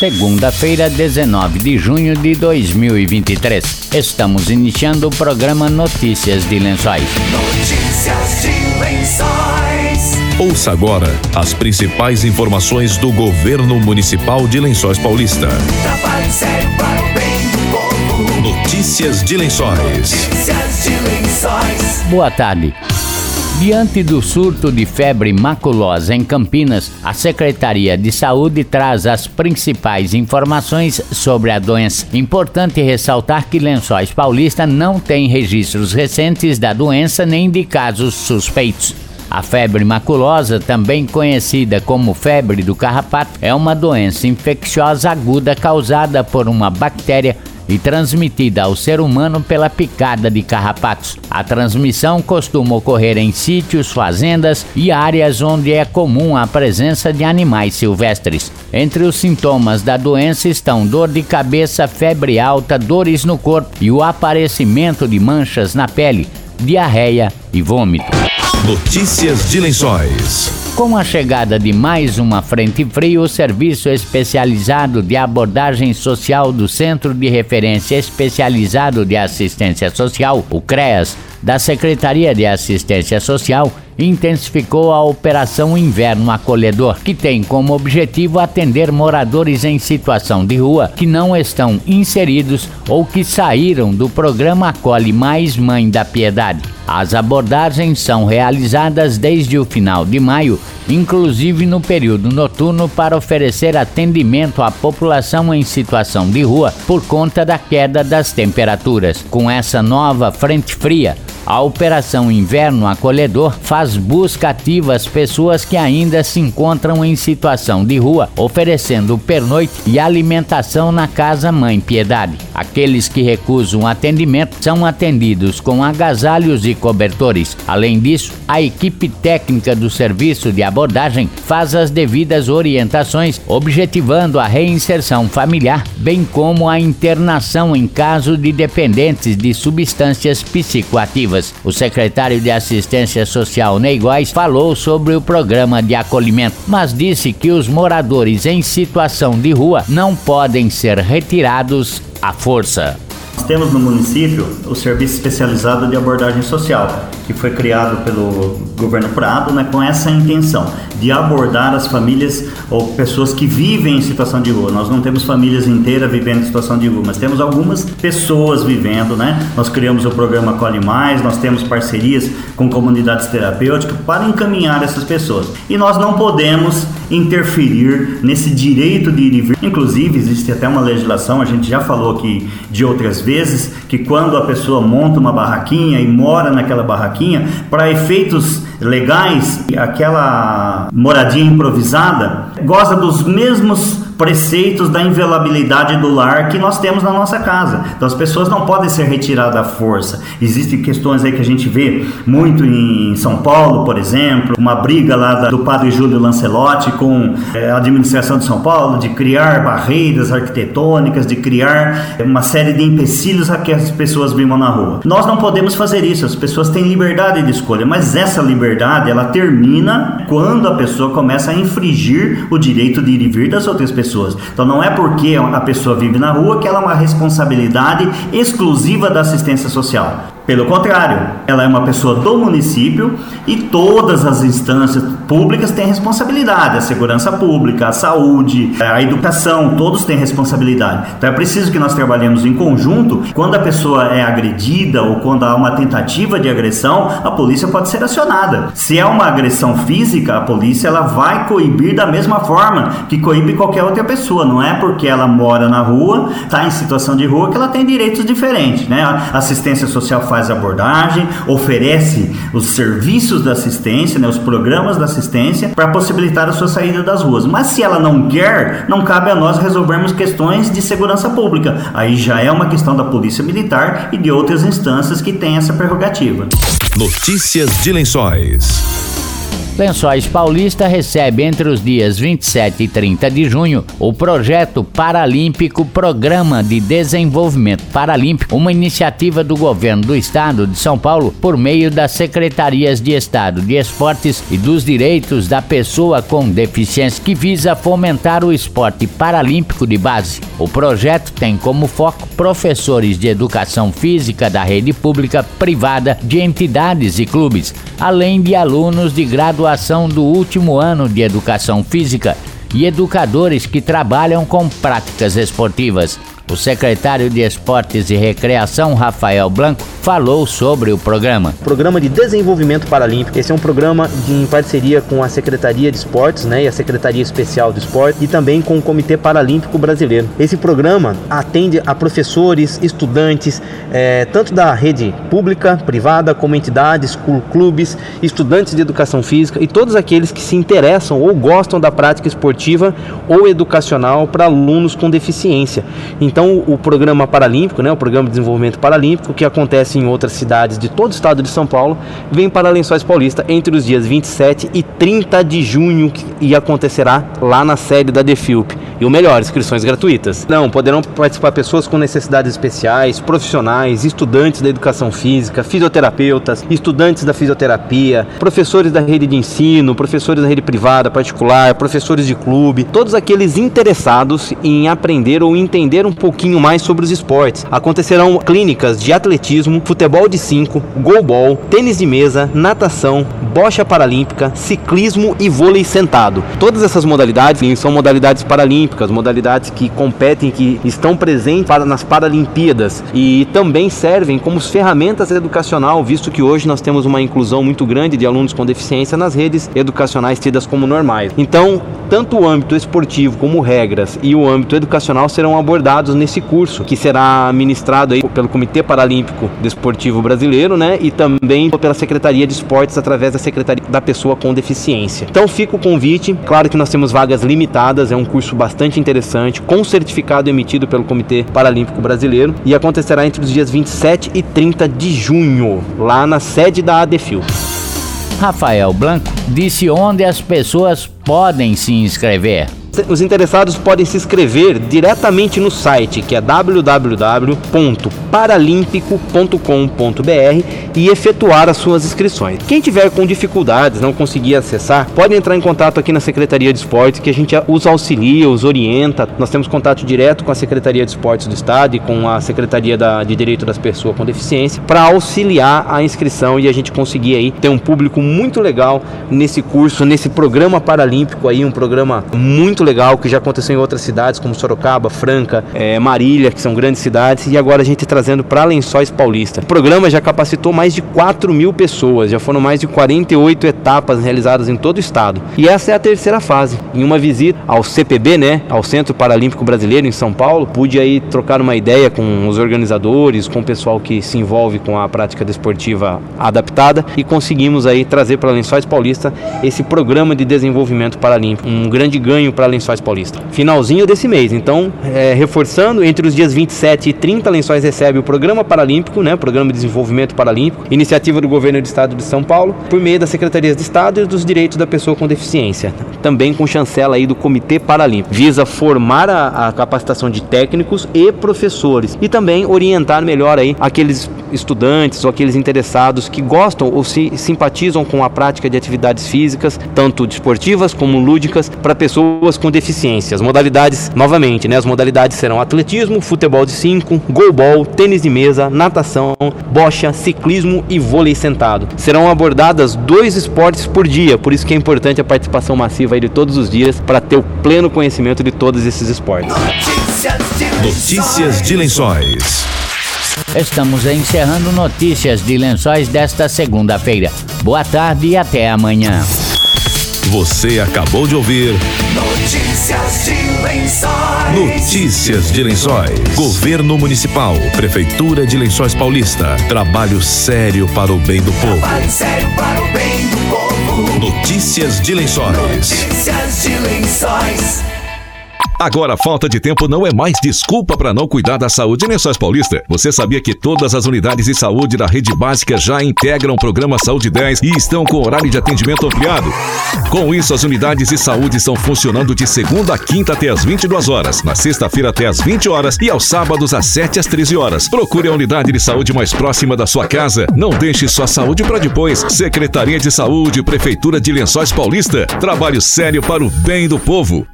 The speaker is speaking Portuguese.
segunda-feira, 19 de junho de 2023. Estamos iniciando o programa Notícias de Lençóis. Notícias de Lençóis. Ouça agora as principais informações do governo municipal de Lençóis Paulista. Notícias de Lençóis. Notícias de Lençóis. Boa tarde. Diante do surto de febre maculosa em Campinas, a Secretaria de Saúde traz as principais informações sobre a doença. Importante ressaltar que Lençóis Paulista não tem registros recentes da doença nem de casos suspeitos. A febre maculosa, também conhecida como febre do carrapato, é uma doença infecciosa aguda causada por uma bactéria e transmitida ao ser humano pela picada de carrapatos. A transmissão costuma ocorrer em sítios, fazendas e áreas onde é comum a presença de animais silvestres. Entre os sintomas da doença estão dor de cabeça, febre alta, dores no corpo e o aparecimento de manchas na pele, diarreia e vômito. Notícias de Lençóis. Com a chegada de mais uma frente fria, o Serviço Especializado de Abordagem Social do Centro de Referência Especializado de Assistência Social, o CREAS, da Secretaria de Assistência Social, intensificou a Operação Inverno Acolhedor, que tem como objetivo atender moradores em situação de rua que não estão inseridos ou que saíram do programa Acolhe Mais Mãe da Piedade. As abordagens são realizadas desde o final de maio, inclusive no período noturno, para oferecer atendimento à população em situação de rua por conta da queda das temperaturas. Com essa nova frente fria, a Operação Inverno Acolhedor faz busca ativa às pessoas que ainda se encontram em situação de rua, oferecendo pernoite e alimentação na Casa Mãe Piedade. Aqueles que recusam atendimento são atendidos com agasalhos e cobertores. Além disso, a equipe técnica do serviço de abordagem faz as devidas orientações, objetivando a reinserção familiar, bem como a internação em caso de dependentes de substâncias psicoativas. O secretário de Assistência Social Ney falou sobre o programa de acolhimento, mas disse que os moradores em situação de rua não podem ser retirados à força. Nós temos no município o Serviço Especializado de Abordagem Social, que foi criado pelo governo Prado né, com essa intenção de abordar as famílias ou pessoas que vivem em situação de rua. Nós não temos famílias inteiras vivendo em situação de rua, mas temos algumas pessoas vivendo, né? Nós criamos o programa Colhe Mais, nós temos parcerias com comunidades terapêuticas para encaminhar essas pessoas. E nós não podemos interferir nesse direito de ir e vir. Inclusive, existe até uma legislação, a gente já falou aqui de outras vezes, que quando a pessoa monta uma barraquinha e mora naquela barraquinha, para efeitos legais, aquela moradia improvisada goza dos mesmos preceitos da inviolabilidade do lar que nós temos na nossa casa. Então as pessoas não podem ser retiradas à força. Existem questões aí que a gente vê muito em São Paulo, por exemplo, uma briga lá do padre Júlio Lancelotti com é, a administração de São Paulo de criar barreiras arquitetônicas, de criar uma série de empecilhos a que as pessoas vivam na rua. Nós não podemos fazer isso, as pessoas têm liberdade de escolha, mas essa liberdade ela termina quando a pessoa começa a infringir o direito de ir e vir das outras pessoas pessoas. Então não é porque a pessoa vive na rua que ela é uma responsabilidade exclusiva da assistência social. Pelo contrário, ela é uma pessoa do município e todas as instâncias públicas têm responsabilidade. A segurança pública, a saúde, a educação, todos têm responsabilidade. Então é preciso que nós trabalhemos em conjunto. Quando a pessoa é agredida ou quando há uma tentativa de agressão, a polícia pode ser acionada. Se é uma agressão física, a polícia ela vai coibir da mesma forma que coíbe qualquer outra pessoa. Não é porque ela mora na rua, está em situação de rua, que ela tem direitos diferentes. Né? A assistência social faz faz abordagem, oferece os serviços da assistência, né, os programas da assistência para possibilitar a sua saída das ruas. Mas se ela não quer, não cabe a nós resolvermos questões de segurança pública. Aí já é uma questão da Polícia Militar e de outras instâncias que têm essa prerrogativa. Notícias de Lençóis. Lençóis Paulista recebe entre os dias 27 e 30 de junho o projeto Paralímpico Programa de Desenvolvimento Paralímpico, uma iniciativa do governo do estado de São Paulo por meio das secretarias de Estado de Esportes e dos Direitos da Pessoa com Deficiência que visa fomentar o esporte paralímpico de base. O projeto tem como foco professores de educação física da rede pública, privada, de entidades e clubes, além de alunos de graduação do último ano de educação física e educadores que trabalham com práticas esportivas. O secretário de Esportes e Recreação, Rafael Blanco, falou sobre o programa. Programa de Desenvolvimento Paralímpico. Esse é um programa de, em parceria com a Secretaria de Esportes né, e a Secretaria Especial do Esporte e também com o Comitê Paralímpico Brasileiro. Esse programa atende a professores, estudantes, é, tanto da rede pública, privada, como entidades, clubes, estudantes de educação física e todos aqueles que se interessam ou gostam da prática esportiva ou educacional para alunos com deficiência. Então, então, o programa paralímpico, né, o programa de desenvolvimento paralímpico, que acontece em outras cidades de todo o estado de São Paulo, vem para Lençóis Paulista entre os dias 27 e 30 de junho e acontecerá lá na sede da Defilp. E o melhor, inscrições gratuitas. Não, poderão participar pessoas com necessidades especiais, profissionais, estudantes da educação física, fisioterapeutas, estudantes da fisioterapia, professores da rede de ensino, professores da rede privada, particular, professores de clube, todos aqueles interessados em aprender ou entender um pouquinho mais sobre os esportes. Acontecerão clínicas de atletismo, futebol de 5, goalball, tênis de mesa, natação, bocha paralímpica, ciclismo e vôlei sentado. Todas essas modalidades são modalidades paralímpicas, modalidades que competem, que estão presentes nas Paralimpíadas e também servem como ferramentas educacional, visto que hoje nós temos uma inclusão muito grande de alunos com deficiência nas redes educacionais tidas como normais. Então, tanto o âmbito esportivo como regras e o âmbito educacional serão abordados nesse curso, que será ministrado aí pelo Comitê Paralímpico Desportivo Brasileiro, né, e também pela Secretaria de Esportes através da Secretaria da Pessoa com Deficiência. Então fica o convite, claro que nós temos vagas limitadas, é um curso bastante interessante, com certificado emitido pelo Comitê Paralímpico Brasileiro e acontecerá entre os dias 27 e 30 de junho, lá na sede da ADFIL. Rafael Blanco disse onde as pessoas podem se inscrever os interessados podem se inscrever diretamente no site que é www.paralimpico.com.br e efetuar as suas inscrições. Quem tiver com dificuldades, não conseguir acessar, pode entrar em contato aqui na Secretaria de Esportes que a gente os auxilia, os orienta. Nós temos contato direto com a Secretaria de Esportes do Estado e com a Secretaria da, de Direito das Pessoas com Deficiência para auxiliar a inscrição e a gente conseguir aí ter um público muito legal nesse curso, nesse programa paralímpico aí, um programa muito muito legal que já aconteceu em outras cidades como Sorocaba, Franca, é, Marília, que são grandes cidades, e agora a gente trazendo para Lençóis Paulista. O programa já capacitou mais de 4 mil pessoas, já foram mais de 48 etapas realizadas em todo o estado. E essa é a terceira fase. Em uma visita ao CPB, né, ao Centro Paralímpico Brasileiro em São Paulo, pude aí trocar uma ideia com os organizadores, com o pessoal que se envolve com a prática desportiva adaptada e conseguimos aí trazer para Lençóis Paulista esse programa de desenvolvimento paralímpico, um grande ganho para Lençóis Paulista. Finalzinho desse mês. Então, é, reforçando, entre os dias 27 e 30, Lençóis recebe o Programa Paralímpico, né, Programa de Desenvolvimento Paralímpico, iniciativa do Governo do Estado de São Paulo, por meio das Secretarias de Estado e dos Direitos da Pessoa com Deficiência. Também com chancela aí do Comitê Paralímpico. Visa formar a, a capacitação de técnicos e professores e também orientar melhor aí aqueles estudantes ou aqueles interessados que gostam ou se simpatizam com a prática de atividades físicas, tanto desportivas como lúdicas, para pessoas com deficiência. As modalidades, novamente, né, as modalidades serão atletismo, futebol de 5, goalball, tênis de mesa, natação, bocha, ciclismo e vôlei sentado. Serão abordadas dois esportes por dia, por isso que é importante a participação massiva de todos os dias para ter o pleno conhecimento de todos esses esportes. Notícias de Lençóis. Estamos encerrando notícias de Lençóis desta segunda-feira. Boa tarde e até amanhã. Você acabou de ouvir Notícias de Lençóis. Notícias de Lençóis. Governo Municipal, Prefeitura de Lençóis Paulista. Trabalho sério para o bem do povo. Trabalho sério para o bem do povo. Notícias de Lençóis. Notícias de Lençóis. Agora, falta de tempo não é mais desculpa para não cuidar da saúde em Lençóis Paulista. Você sabia que todas as unidades de saúde da rede básica já integram o programa Saúde 10 e estão com horário de atendimento ampliado? Com isso, as unidades de saúde estão funcionando de segunda a quinta até as 22 horas, na sexta-feira até as 20 horas e aos sábados às 7 às 13 horas. Procure a unidade de saúde mais próxima da sua casa. Não deixe sua saúde para depois. Secretaria de Saúde, Prefeitura de Lençóis Paulista. Trabalho sério para o bem do povo.